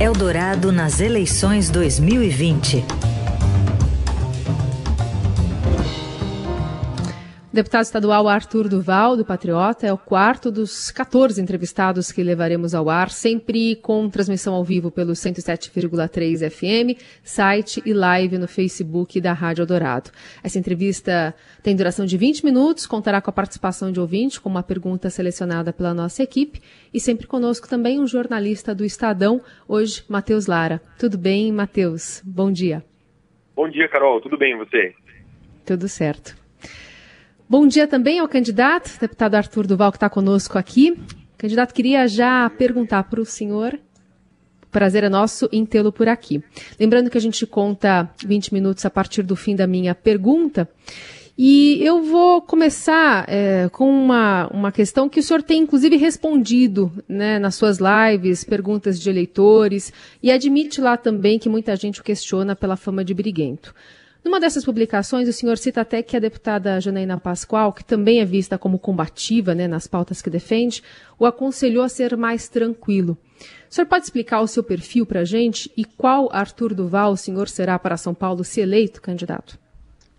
Eldorado nas eleições 2020. Deputado estadual Arthur Duval, do Patriota, é o quarto dos 14 entrevistados que levaremos ao ar, sempre com transmissão ao vivo pelo 107,3 FM, site e live no Facebook da Rádio Eldorado. Essa entrevista tem duração de 20 minutos, contará com a participação de ouvinte, com uma pergunta selecionada pela nossa equipe, e sempre conosco também um jornalista do Estadão, hoje, Matheus Lara. Tudo bem, Matheus? Bom dia. Bom dia, Carol. Tudo bem, você? Tudo certo. Bom dia também ao candidato, deputado Arthur Duval, que está conosco aqui. Candidato, queria já perguntar para o senhor. Prazer é nosso em tê-lo por aqui. Lembrando que a gente conta 20 minutos a partir do fim da minha pergunta. E eu vou começar é, com uma, uma questão que o senhor tem, inclusive, respondido né, nas suas lives, perguntas de eleitores, e admite lá também que muita gente o questiona pela fama de briguento. Numa dessas publicações, o senhor cita até que a deputada Janaína Pascoal, que também é vista como combativa né, nas pautas que defende, o aconselhou a ser mais tranquilo. O senhor pode explicar o seu perfil para a gente e qual Arthur Duval o senhor será para São Paulo se eleito candidato?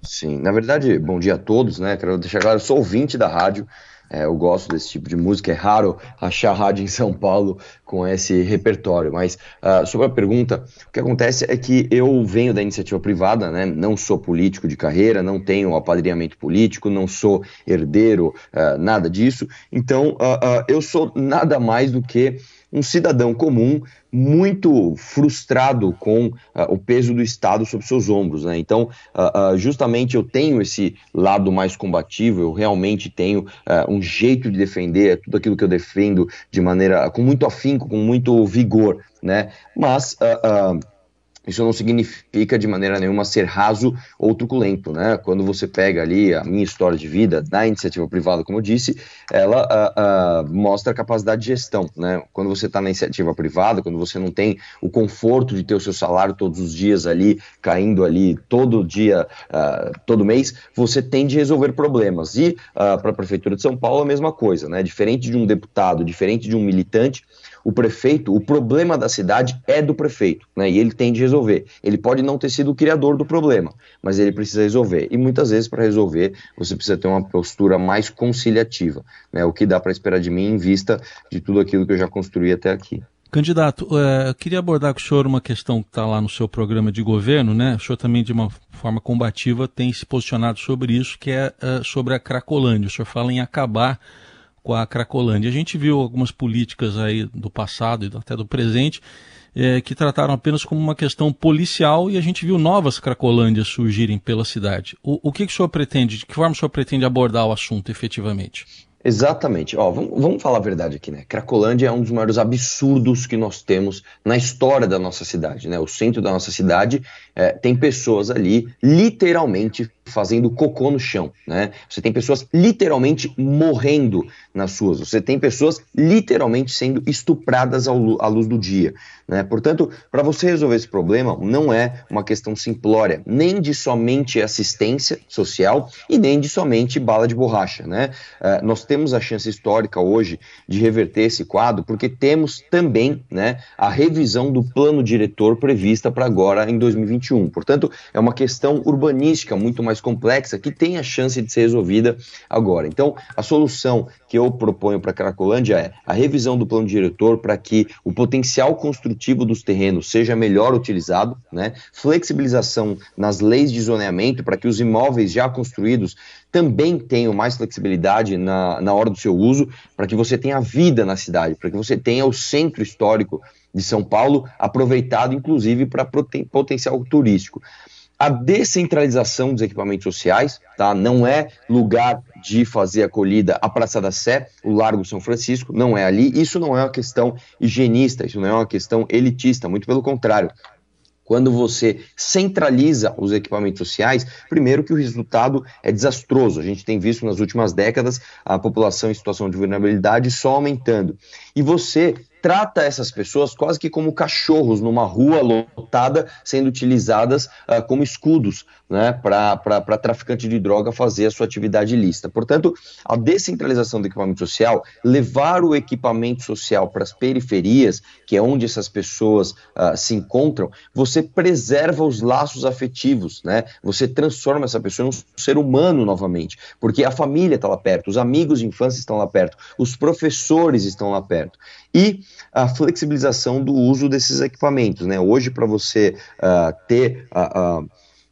Sim, na verdade, bom dia a todos, né? Quero deixar claro, eu sou ouvinte da rádio, é, eu gosto desse tipo de música, é raro achar rádio em São Paulo com esse repertório. Mas uh, sobre a pergunta, o que acontece é que eu venho da iniciativa privada, né? não sou político de carreira, não tenho apadrinhamento político, não sou herdeiro, uh, nada disso. Então, uh, eu sou nada mais do que um cidadão comum muito frustrado com uh, o peso do Estado sobre seus ombros. Né? Então, uh, uh, justamente eu tenho esse lado mais combativo, eu realmente tenho um jeito de defender tudo aquilo que eu defendo de maneira com muito afinco, com muito vigor. Né? Mas isso não significa de maneira nenhuma ser raso ou truculento, né? Quando você pega ali a minha história de vida da iniciativa privada, como eu disse, ela uh, uh, mostra a capacidade de gestão, né? Quando você está na iniciativa privada, quando você não tem o conforto de ter o seu salário todos os dias ali, caindo ali todo dia, uh, todo mês, você tem de resolver problemas. E para a Prefeitura de São Paulo a mesma coisa, né? Diferente de um deputado, diferente de um militante, o prefeito, o problema da cidade é do prefeito, né? E ele tem de resolver. Ele pode não ter sido o criador do problema, mas ele precisa resolver. E muitas vezes, para resolver, você precisa ter uma postura mais conciliativa, né? O que dá para esperar de mim em vista de tudo aquilo que eu já construí até aqui. Candidato, é, eu queria abordar com o senhor uma questão que está lá no seu programa de governo, né? O senhor também, de uma forma combativa, tem se posicionado sobre isso, que é, é sobre a Cracolândia. O senhor fala em acabar com a Cracolândia. A gente viu algumas políticas aí do passado e até do presente é, que trataram apenas como uma questão policial e a gente viu novas Cracolândias surgirem pela cidade. O, o que, que o senhor pretende, de que forma o senhor pretende abordar o assunto efetivamente? Exatamente. Ó, vamos, vamos, falar a verdade aqui, né? Cracolândia é um dos maiores absurdos que nós temos na história da nossa cidade, né? O centro da nossa cidade é, tem pessoas ali literalmente fazendo cocô no chão, né? Você tem pessoas literalmente morrendo nas suas, você tem pessoas literalmente sendo estupradas à luz do dia, né? Portanto, para você resolver esse problema, não é uma questão simplória, nem de somente assistência social e nem de somente bala de borracha, né? Uh, nós temos a chance histórica hoje de reverter esse quadro, porque temos também, né, a revisão do plano diretor prevista para agora em 2021. Portanto, é uma questão urbanística muito mais mais complexa que tem a chance de ser resolvida agora. Então, a solução que eu proponho para Cracolândia é a revisão do plano diretor para que o potencial construtivo dos terrenos seja melhor utilizado, né? flexibilização nas leis de zoneamento para que os imóveis já construídos também tenham mais flexibilidade na, na hora do seu uso, para que você tenha vida na cidade, para que você tenha o centro histórico de São Paulo aproveitado, inclusive, para potencial turístico a descentralização dos equipamentos sociais, tá? Não é lugar de fazer acolhida a Praça da Sé, o Largo São Francisco, não é ali. Isso não é uma questão higienista, isso não é uma questão elitista, muito pelo contrário. Quando você centraliza os equipamentos sociais, primeiro que o resultado é desastroso. A gente tem visto nas últimas décadas a população em situação de vulnerabilidade só aumentando. E você trata essas pessoas quase que como cachorros numa rua lotada, sendo utilizadas uh, como escudos né, para traficante de droga fazer a sua atividade ilícita. Portanto, a descentralização do equipamento social, levar o equipamento social para as periferias, que é onde essas pessoas uh, se encontram, você preserva os laços afetivos, né? Você transforma essa pessoa em um ser humano novamente, porque a família está lá perto, os amigos de infância estão lá perto, os professores estão lá perto. E a flexibilização do uso desses equipamentos, né? Hoje, para você uh, ter a. Uh,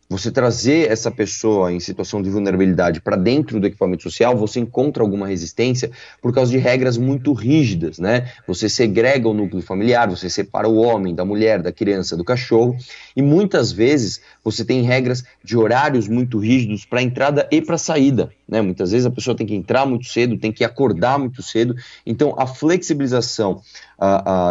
você trazer essa pessoa em situação de vulnerabilidade para dentro do equipamento social, você encontra alguma resistência por causa de regras muito rígidas, né? Você segrega o núcleo familiar, você separa o homem da mulher, da criança, do cachorro, e muitas vezes você tem regras de horários muito rígidos para entrada e para saída, né? Muitas vezes a pessoa tem que entrar muito cedo, tem que acordar muito cedo, então a flexibilização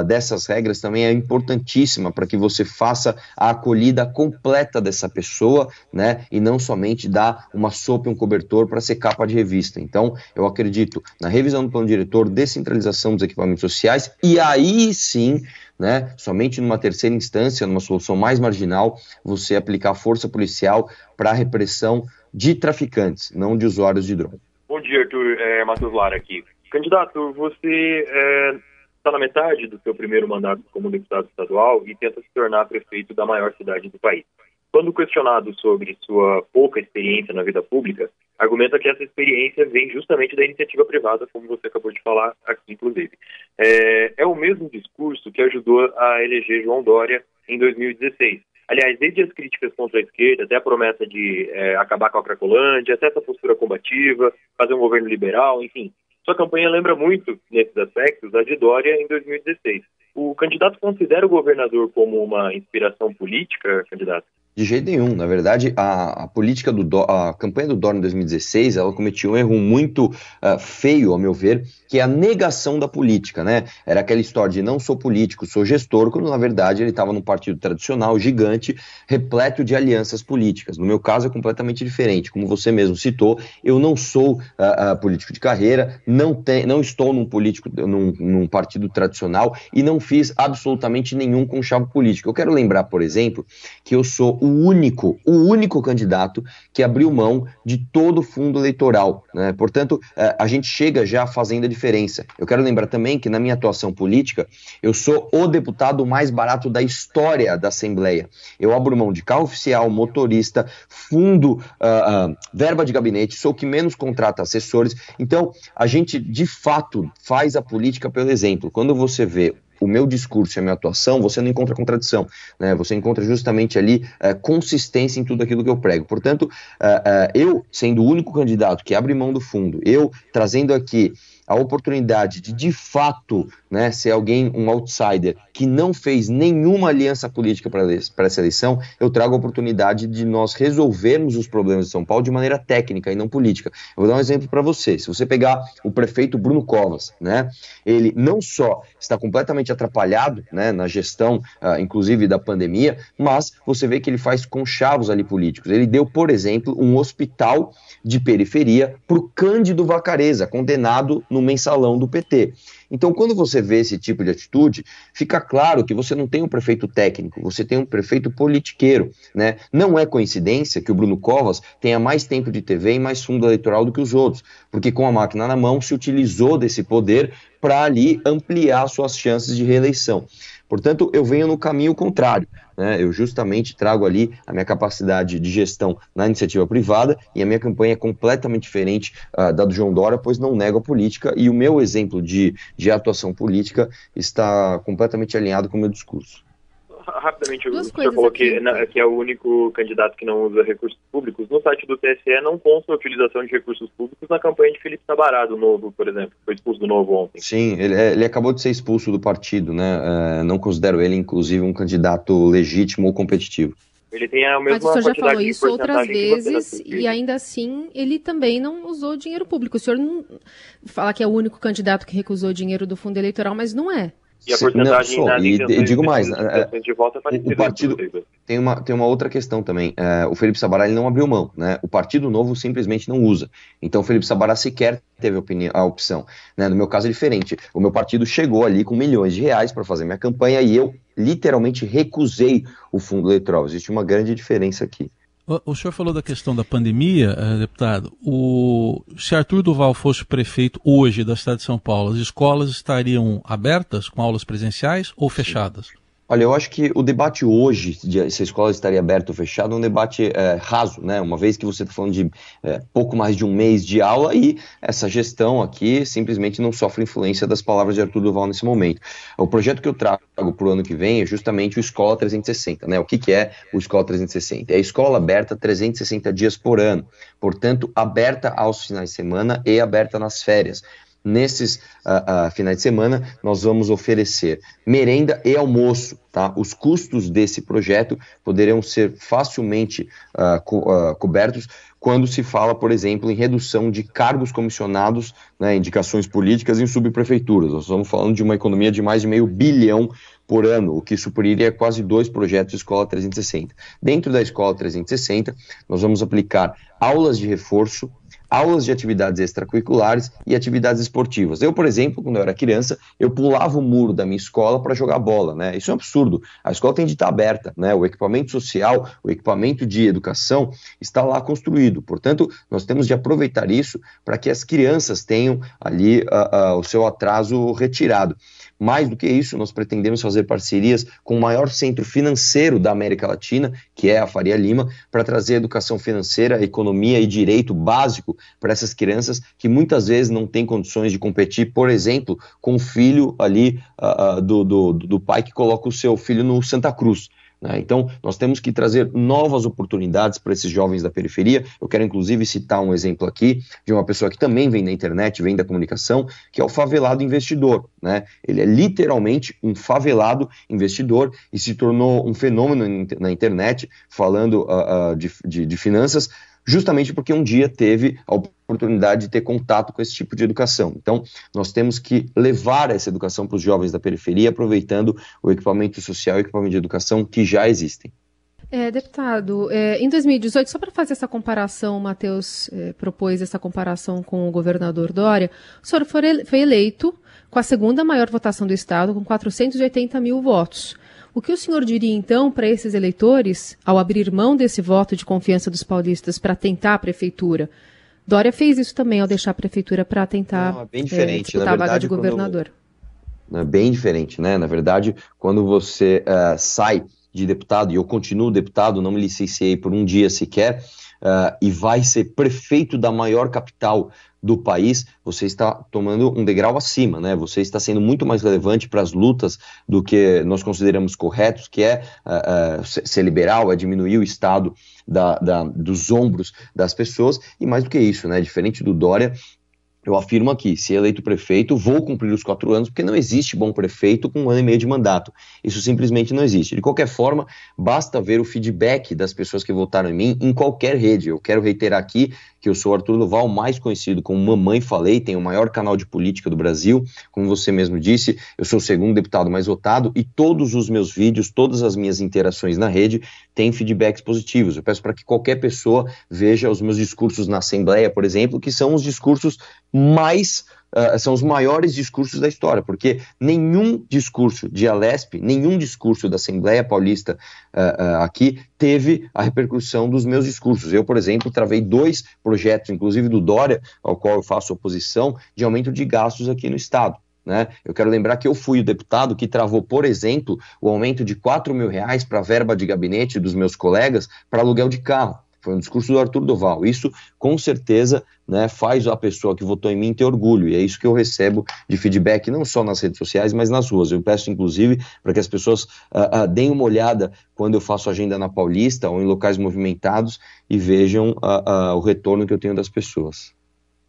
dessas regras também é importantíssima para que você faça a acolhida completa dessa pessoa, né? E não somente dar uma sopa e um cobertor para ser capa de revista. Então, eu acredito na revisão do plano diretor, descentralização dos equipamentos sociais e aí sim né? Somente numa terceira instância, numa solução mais marginal, você aplicar força policial para a repressão de traficantes, não de usuários de droga. Bom dia, Arthur. É, Matheus Lara aqui. Candidato, você é, está na metade do seu primeiro mandato como deputado estadual e tenta se tornar prefeito da maior cidade do país. Quando questionado sobre sua pouca experiência na vida pública, argumenta que essa experiência vem justamente da iniciativa privada, como você acabou de falar aqui, inclusive. É, é o mesmo discurso que ajudou a eleger João Dória em 2016. Aliás, desde as críticas contra a esquerda, até a promessa de é, acabar com a Cracolândia, até essa postura combativa, fazer um governo liberal, enfim, sua campanha lembra muito, nesses aspectos, a de Dória em 2016. O candidato considera o governador como uma inspiração política, candidato? De jeito nenhum. Na verdade, a, a política do a campanha do Dória em 2016, ela cometiu um erro muito uh, feio, ao meu ver, que é a negação da política, né? Era aquela história de não sou político, sou gestor, quando na verdade ele estava num partido tradicional, gigante, repleto de alianças políticas. No meu caso é completamente diferente. Como você mesmo citou, eu não sou uh, uh, político de carreira, não, tem, não estou num político, num, num partido tradicional e não fiz absolutamente nenhum conchavo político. Eu quero lembrar, por exemplo, que eu sou o único, o único candidato que abriu mão de todo o fundo eleitoral. Né? Portanto, eh, a gente chega já fazendo a diferença. Eu quero lembrar também que na minha atuação política, eu sou o deputado mais barato da história da Assembleia. Eu abro mão de carro oficial, motorista, fundo, uh, uh, verba de gabinete, sou o que menos contrata assessores. Então, a gente de fato faz a política pelo exemplo. Quando você vê o meu discurso e a minha atuação, você não encontra contradição, né? Você encontra justamente ali é, consistência em tudo aquilo que eu prego. Portanto, é, é, eu sendo o único candidato que abre mão do fundo, eu trazendo aqui a oportunidade de de fato né, ser alguém, um outsider, que não fez nenhuma aliança política para essa eleição, eu trago a oportunidade de nós resolvermos os problemas de São Paulo de maneira técnica e não política. Eu vou dar um exemplo para você. Se você pegar o prefeito Bruno Covas, né, ele não só está completamente atrapalhado né, na gestão, uh, inclusive da pandemia, mas você vê que ele faz conchavos ali políticos. Ele deu, por exemplo, um hospital de periferia para o Cândido Vacareza, condenado no mensalão do PT. Então, quando você vê esse tipo de atitude, fica claro que você não tem um prefeito técnico, você tem um prefeito politiqueiro. Né? Não é coincidência que o Bruno Covas tenha mais tempo de TV e mais fundo eleitoral do que os outros, porque com a máquina na mão se utilizou desse poder para ali ampliar suas chances de reeleição. Portanto, eu venho no caminho contrário. Né? Eu justamente trago ali a minha capacidade de gestão na iniciativa privada e a minha campanha é completamente diferente uh, da do João Dória, pois não nego a política e o meu exemplo de, de atuação política está completamente alinhado com o meu discurso rapidamente, Duas o senhor falou que, na, que, é o único candidato que não usa recursos públicos. No site do TSE não consta a utilização de recursos públicos na campanha de Felipe Tabará, do Novo, por exemplo, foi expulso do Novo ontem. Sim, ele, é, ele acabou de ser expulso do partido, né? É, não considero ele, inclusive, um candidato legítimo ou competitivo. Ele tem a mesma Mas o senhor já falou isso outras vezes e ainda assim ele também não usou dinheiro público. O senhor não fala que é o único candidato que recusou dinheiro do fundo eleitoral, mas não é. E a porcentagem não, nas e, e digo mais, de, de volta é o partido tem uma, tem uma outra questão também. É, o Felipe Sabará ele não abriu mão, né? O Partido Novo simplesmente não usa. Então o Felipe Sabará sequer teve a, a opção. Né? No meu caso é diferente. O meu partido chegou ali com milhões de reais para fazer minha campanha e eu literalmente recusei o fundo eleitoral. Existe uma grande diferença aqui. O, senhor falou da questão da pandemia, eh, deputado. O, se Arthur Duval fosse prefeito hoje da cidade de São Paulo, as escolas estariam abertas com aulas presenciais ou fechadas? Olha, eu acho que o debate hoje, de se a escola estaria aberta ou fechada, é um debate é, raso, né? Uma vez que você está falando de é, pouco mais de um mês de aula e essa gestão aqui simplesmente não sofre influência das palavras de Arthur Duval nesse momento. O projeto que eu trago para o ano que vem é justamente o Escola 360, né? O que, que é o Escola 360? É a escola aberta 360 dias por ano, portanto, aberta aos finais de semana e aberta nas férias nesses uh, uh, finais de semana, nós vamos oferecer merenda e almoço. Tá? Os custos desse projeto poderão ser facilmente uh, co cobertos quando se fala, por exemplo, em redução de cargos comissionados, né, indicações políticas em subprefeituras. Nós estamos falando de uma economia de mais de meio bilhão por ano, o que supriria quase dois projetos Escola 360. Dentro da Escola 360, nós vamos aplicar aulas de reforço, aulas de atividades extracurriculares e atividades esportivas. Eu, por exemplo, quando eu era criança, eu pulava o muro da minha escola para jogar bola, né? Isso é um absurdo. A escola tem de estar aberta, né? O equipamento social, o equipamento de educação está lá construído. Portanto, nós temos de aproveitar isso para que as crianças tenham ali uh, uh, o seu atraso retirado. Mais do que isso, nós pretendemos fazer parcerias com o maior centro financeiro da América Latina, que é a Faria Lima, para trazer educação financeira, economia e direito básico para essas crianças que muitas vezes não têm condições de competir, por exemplo, com o filho ali uh, do, do, do pai que coloca o seu filho no Santa Cruz. Né? Então, nós temos que trazer novas oportunidades para esses jovens da periferia. Eu quero, inclusive, citar um exemplo aqui de uma pessoa que também vem da internet, vem da comunicação, que é o favelado investidor. Né? Ele é literalmente um favelado investidor e se tornou um fenômeno na internet, falando uh, uh, de, de, de finanças, justamente porque um dia teve a oportunidade de ter contato com esse tipo de educação. Então, nós temos que levar essa educação para os jovens da periferia, aproveitando o equipamento social e o equipamento de educação que já existem. É, deputado, é, em 2018, só para fazer essa comparação, o Matheus é, propôs essa comparação com o governador Dória, o senhor foi eleito com a segunda maior votação do Estado, com 480 mil votos. O que o senhor diria, então, para esses eleitores, ao abrir mão desse voto de confiança dos paulistas para tentar a prefeitura? Dória fez isso também ao deixar a prefeitura para tentar Não, é bem diferente. É, disputar verdade, a vaga de governador. Quando... É bem diferente, né? Na verdade, quando você uh, sai de deputado, e eu continuo deputado, não me licenciei por um dia sequer, uh, e vai ser prefeito da maior capital do país, você está tomando um degrau acima, né? Você está sendo muito mais relevante para as lutas do que nós consideramos corretos, que é uh, uh, ser liberal, é diminuir o Estado da, da, dos ombros das pessoas, e mais do que isso, né? Diferente do Dória, eu afirmo aqui, se eleito prefeito, vou cumprir os quatro anos, porque não existe bom prefeito com um ano e meio de mandato. Isso simplesmente não existe. De qualquer forma, basta ver o feedback das pessoas que votaram em mim em qualquer rede. Eu quero reiterar aqui que eu sou Arthur Duval, mais conhecido como Mamãe Falei, tenho o maior canal de política do Brasil, como você mesmo disse, eu sou o segundo deputado mais votado e todos os meus vídeos, todas as minhas interações na rede têm feedbacks positivos. Eu peço para que qualquer pessoa veja os meus discursos na Assembleia, por exemplo, que são os discursos mais Uh, são os maiores discursos da história, porque nenhum discurso de Alesp, nenhum discurso da Assembleia Paulista uh, uh, aqui teve a repercussão dos meus discursos. Eu, por exemplo, travei dois projetos, inclusive do Dória, ao qual eu faço oposição, de aumento de gastos aqui no Estado. Né? Eu quero lembrar que eu fui o deputado que travou, por exemplo, o aumento de 4 mil reais para a verba de gabinete dos meus colegas para aluguel de carro. Foi um discurso do Arthur Doval. Isso, com certeza, né, faz a pessoa que votou em mim ter orgulho. E é isso que eu recebo de feedback, não só nas redes sociais, mas nas ruas. Eu peço, inclusive, para que as pessoas uh, uh, deem uma olhada quando eu faço agenda na Paulista ou em locais movimentados e vejam uh, o retorno que eu tenho das pessoas.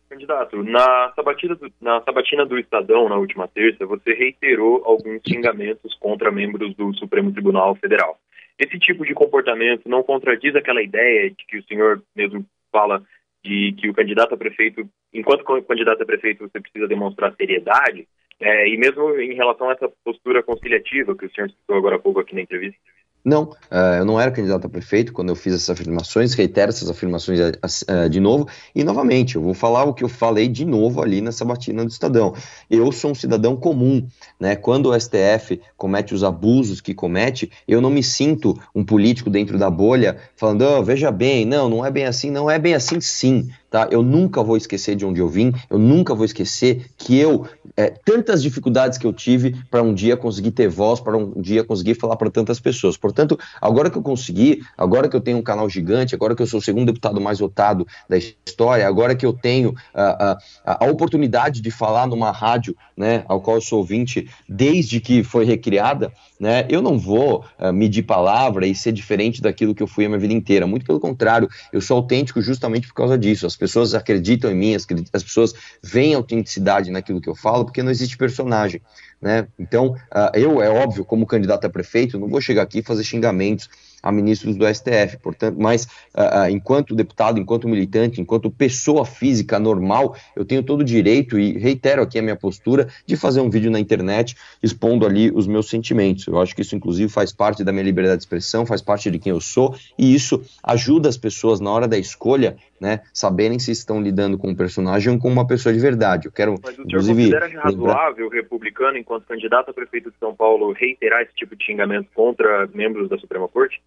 Candidato, na sabatina, do, na sabatina do Estadão, na última terça, você reiterou alguns xingamentos contra membros do Supremo Tribunal Federal. Esse tipo de comportamento não contradiz aquela ideia de que o senhor mesmo fala de que o candidato a prefeito, enquanto candidato a prefeito, você precisa demonstrar seriedade? É, e mesmo em relação a essa postura conciliativa que o senhor citou agora há pouco aqui na entrevista. Não, uh, eu não era candidato a prefeito quando eu fiz essas afirmações, reitero essas afirmações uh, de novo, e novamente, eu vou falar o que eu falei de novo ali nessa batina do Estadão. Eu sou um cidadão comum, né? Quando o STF comete os abusos que comete, eu não me sinto um político dentro da bolha falando, oh, veja bem, não, não é bem assim, não é bem assim sim tá? Eu nunca vou esquecer de onde eu vim, eu nunca vou esquecer que eu, é, tantas dificuldades que eu tive para um dia conseguir ter voz, para um dia conseguir falar para tantas pessoas. Portanto, agora que eu consegui, agora que eu tenho um canal gigante, agora que eu sou o segundo deputado mais votado da história, agora que eu tenho a, a, a oportunidade de falar numa rádio, né, ao qual eu sou ouvinte desde que foi recriada, né, eu não vou uh, medir palavra e ser diferente daquilo que eu fui a minha vida inteira. Muito pelo contrário, eu sou autêntico justamente por causa disso. As pessoas acreditam em mim, as, as pessoas veem autenticidade naquilo que eu falo, porque não existe personagem. Né? Então, uh, eu, é óbvio, como candidato a prefeito, não vou chegar aqui e fazer xingamentos a ministros do STF. Portanto, mas uh, enquanto deputado, enquanto militante, enquanto pessoa física normal, eu tenho todo o direito e reitero aqui a minha postura de fazer um vídeo na internet expondo ali os meus sentimentos. Eu acho que isso, inclusive, faz parte da minha liberdade de expressão, faz parte de quem eu sou e isso ajuda as pessoas na hora da escolha, né, saberem se estão lidando com um personagem ou com uma pessoa de verdade. Eu quero, Mas o senhor considera razoável, lembrar... republicano, enquanto candidato a prefeito de São Paulo, reiterar esse tipo de xingamento contra membros da Suprema Corte?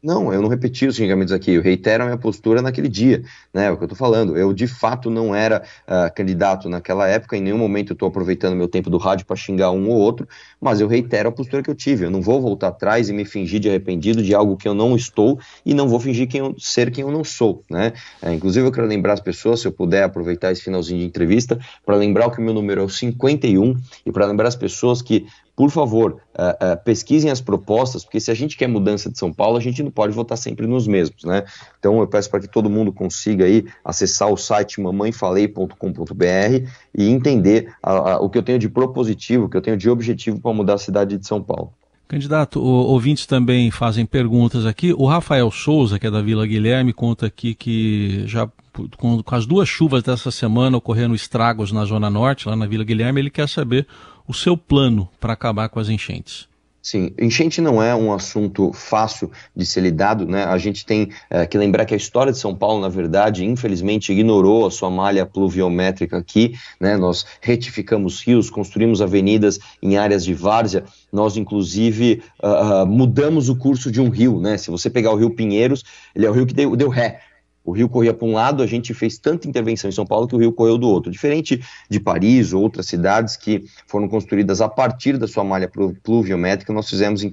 Não, eu não repeti os xingamentos aqui, eu reitero a minha postura naquele dia, né? É o que eu estou falando. Eu de fato não era uh, candidato naquela época, em nenhum momento eu estou aproveitando meu tempo do rádio para xingar um ou outro, mas eu reitero a postura que eu tive. Eu não vou voltar atrás e me fingir de arrependido de algo que eu não estou e não vou fingir quem eu, ser quem eu não sou, né? É, inclusive eu quero lembrar as pessoas, se eu puder aproveitar esse finalzinho de entrevista, para lembrar que o meu número é o 51 e para lembrar as pessoas que por favor, uh, uh, pesquisem as propostas, porque se a gente quer mudança de São Paulo, a gente não pode votar sempre nos mesmos, né? Então eu peço para que todo mundo consiga aí acessar o site mamãefalei.com.br e entender o que eu tenho de propositivo, o que eu tenho de objetivo para mudar a cidade de São Paulo. Candidato, ouvintes também fazem perguntas aqui. O Rafael Souza, que é da Vila Guilherme, conta aqui que já com, com as duas chuvas dessa semana ocorrendo estragos na Zona Norte, lá na Vila Guilherme, ele quer saber o seu plano para acabar com as enchentes. Sim, enchente não é um assunto fácil de ser lidado, né? A gente tem é, que lembrar que a história de São Paulo, na verdade, infelizmente ignorou a sua malha pluviométrica aqui, né? Nós retificamos rios, construímos avenidas em áreas de várzea, nós inclusive uh, mudamos o curso de um rio, né? Se você pegar o Rio Pinheiros, ele é o rio que deu, deu ré, o rio corria para um lado, a gente fez tanta intervenção em São Paulo que o rio correu do outro. Diferente de Paris ou outras cidades que foram construídas a partir da sua malha pluviométrica, nós fizemos uh,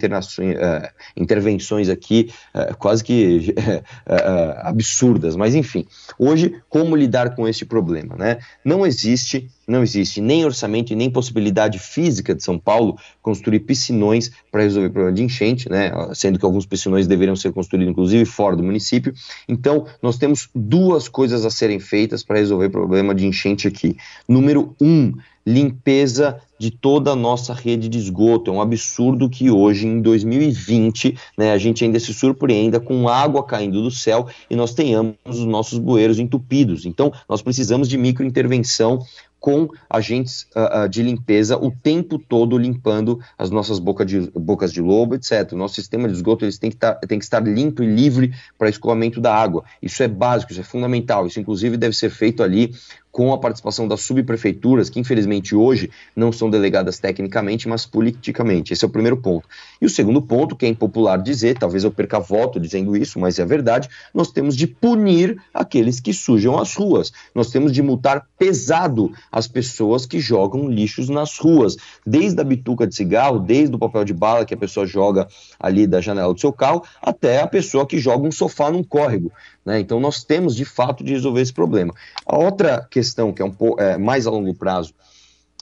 intervenções aqui uh, quase que uh, absurdas. Mas enfim, hoje, como lidar com este problema? Né? Não existe não existe nem orçamento e nem possibilidade física de São Paulo construir piscinões para resolver o problema de enchente, né? sendo que alguns piscinões deveriam ser construídos, inclusive, fora do município. Então, nós temos duas coisas a serem feitas para resolver o problema de enchente aqui. Número um, limpeza de toda a nossa rede de esgoto. É um absurdo que hoje, em 2020, né, a gente ainda se surpreenda com água caindo do céu e nós tenhamos os nossos bueiros entupidos. Então, nós precisamos de microintervenção com agentes uh, de limpeza o tempo todo limpando as nossas boca de, bocas de lobo, etc. O nosso sistema de esgoto eles tem, que tá, tem que estar limpo e livre para escoamento da água. Isso é básico, isso é fundamental. Isso, inclusive, deve ser feito ali com a participação das subprefeituras, que infelizmente hoje não são delegadas tecnicamente, mas politicamente. Esse é o primeiro ponto. E o segundo ponto, que é impopular dizer, talvez eu perca voto dizendo isso, mas é verdade, nós temos de punir aqueles que sujam as ruas. Nós temos de multar pesado as pessoas que jogam lixos nas ruas, desde a bituca de cigarro, desde o papel de bala que a pessoa joga ali da janela do seu carro, até a pessoa que joga um sofá num córrego. Né? Então nós temos de fato de resolver esse problema. A outra questão, que é um pouco é, mais a longo prazo,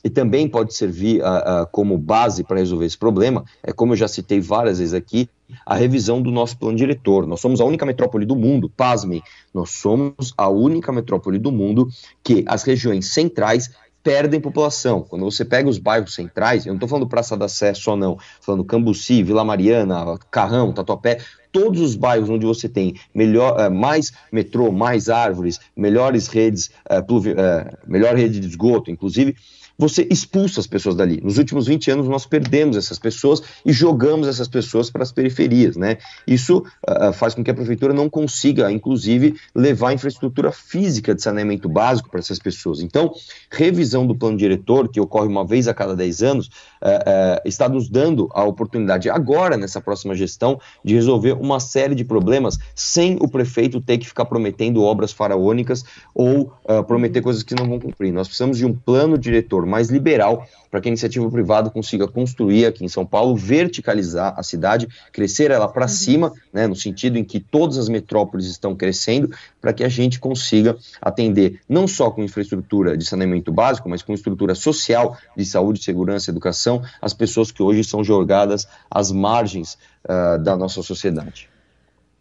e também pode servir uh, uh, como base para resolver esse problema, é como eu já citei várias vezes aqui, a revisão do nosso plano diretor. Nós somos a única metrópole do mundo, pasmem, nós somos a única metrópole do mundo que as regiões centrais perdem população. Quando você pega os bairros centrais, eu não estou falando Praça da Sé só não, falando Cambuci, Vila Mariana, Carrão, Tatuapé, todos os bairros onde você tem melhor, uh, mais metrô, mais árvores, melhores redes, pluvi, uh, melhor rede de esgoto, inclusive, você expulsa as pessoas dali. Nos últimos 20 anos nós perdemos essas pessoas e jogamos essas pessoas para as periferias, né? Isso uh, faz com que a prefeitura não consiga, inclusive, levar infraestrutura física de saneamento básico para essas pessoas. Então, revisão do plano diretor, que ocorre uma vez a cada 10 anos, uh, uh, está nos dando a oportunidade agora, nessa próxima gestão, de resolver uma série de problemas sem o prefeito ter que ficar prometendo obras faraônicas ou prometer coisas que não vão cumprir. Nós precisamos de um plano diretor mais liberal para que a iniciativa privada consiga construir aqui em São Paulo, verticalizar a cidade, crescer ela para uhum. cima, né, no sentido em que todas as metrópoles estão crescendo, para que a gente consiga atender não só com infraestrutura de saneamento básico, mas com estrutura social de saúde, segurança, educação, as pessoas que hoje são jogadas às margens uh, da nossa sociedade.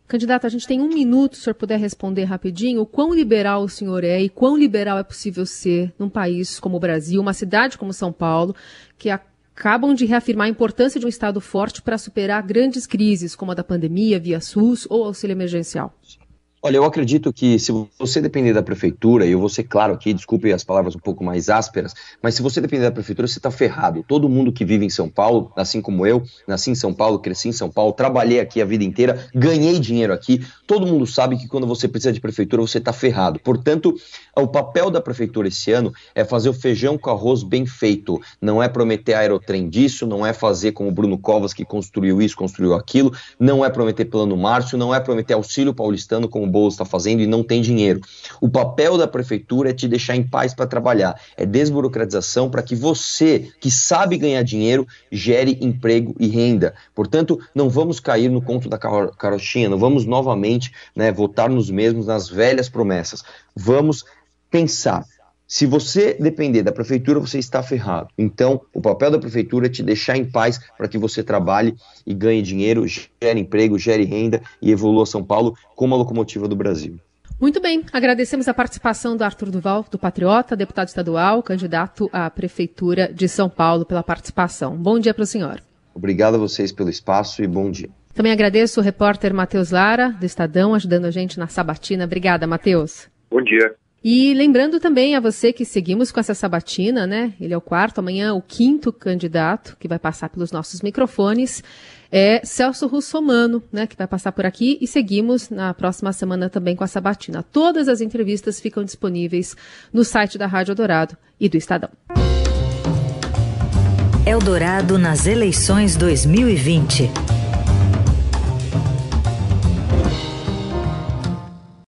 Candidato, a gente tem um minuto, se o senhor puder responder rapidinho, o quão liberal o senhor é e quão liberal é possível ser num país como o Brasil, uma cidade como São Paulo, que acabam de reafirmar a importância de um Estado forte para superar grandes crises, como a da pandemia, via SUS ou auxílio emergencial. Olha, eu acredito que se você depender da prefeitura, e eu vou ser claro aqui, desculpe as palavras um pouco mais ásperas, mas se você depender da prefeitura, você está ferrado. Todo mundo que vive em São Paulo, assim como eu, nasci em São Paulo, cresci em São Paulo, trabalhei aqui a vida inteira, ganhei dinheiro aqui, todo mundo sabe que quando você precisa de prefeitura, você está ferrado. Portanto, o papel da prefeitura esse ano é fazer o feijão com arroz bem feito. Não é prometer aerotrem disso, não é fazer como o Bruno Covas que construiu isso, construiu aquilo, não é prometer plano Márcio, não é prometer auxílio paulistano como bolso está fazendo e não tem dinheiro. O papel da prefeitura é te deixar em paz para trabalhar, é desburocratização para que você, que sabe ganhar dinheiro, gere emprego e renda. Portanto, não vamos cair no conto da carochinha, não vamos novamente né, votar nos mesmos, nas velhas promessas. Vamos pensar se você depender da prefeitura, você está ferrado. Então, o papel da prefeitura é te deixar em paz para que você trabalhe e ganhe dinheiro, gere emprego, gere renda e evolua São Paulo como a locomotiva do Brasil. Muito bem, agradecemos a participação do Arthur Duval, do Patriota, deputado estadual, candidato à Prefeitura de São Paulo, pela participação. Bom dia para o senhor. Obrigado a vocês pelo espaço e bom dia. Também agradeço o repórter Matheus Lara, do Estadão, ajudando a gente na sabatina. Obrigada, Matheus. Bom dia. E lembrando também a você que seguimos com essa sabatina, né? Ele é o quarto, amanhã o quinto candidato que vai passar pelos nossos microfones é Celso Russomano, né, que vai passar por aqui e seguimos na próxima semana também com a sabatina. Todas as entrevistas ficam disponíveis no site da Rádio Dourado e do Estadão. Eldorado nas eleições 2020.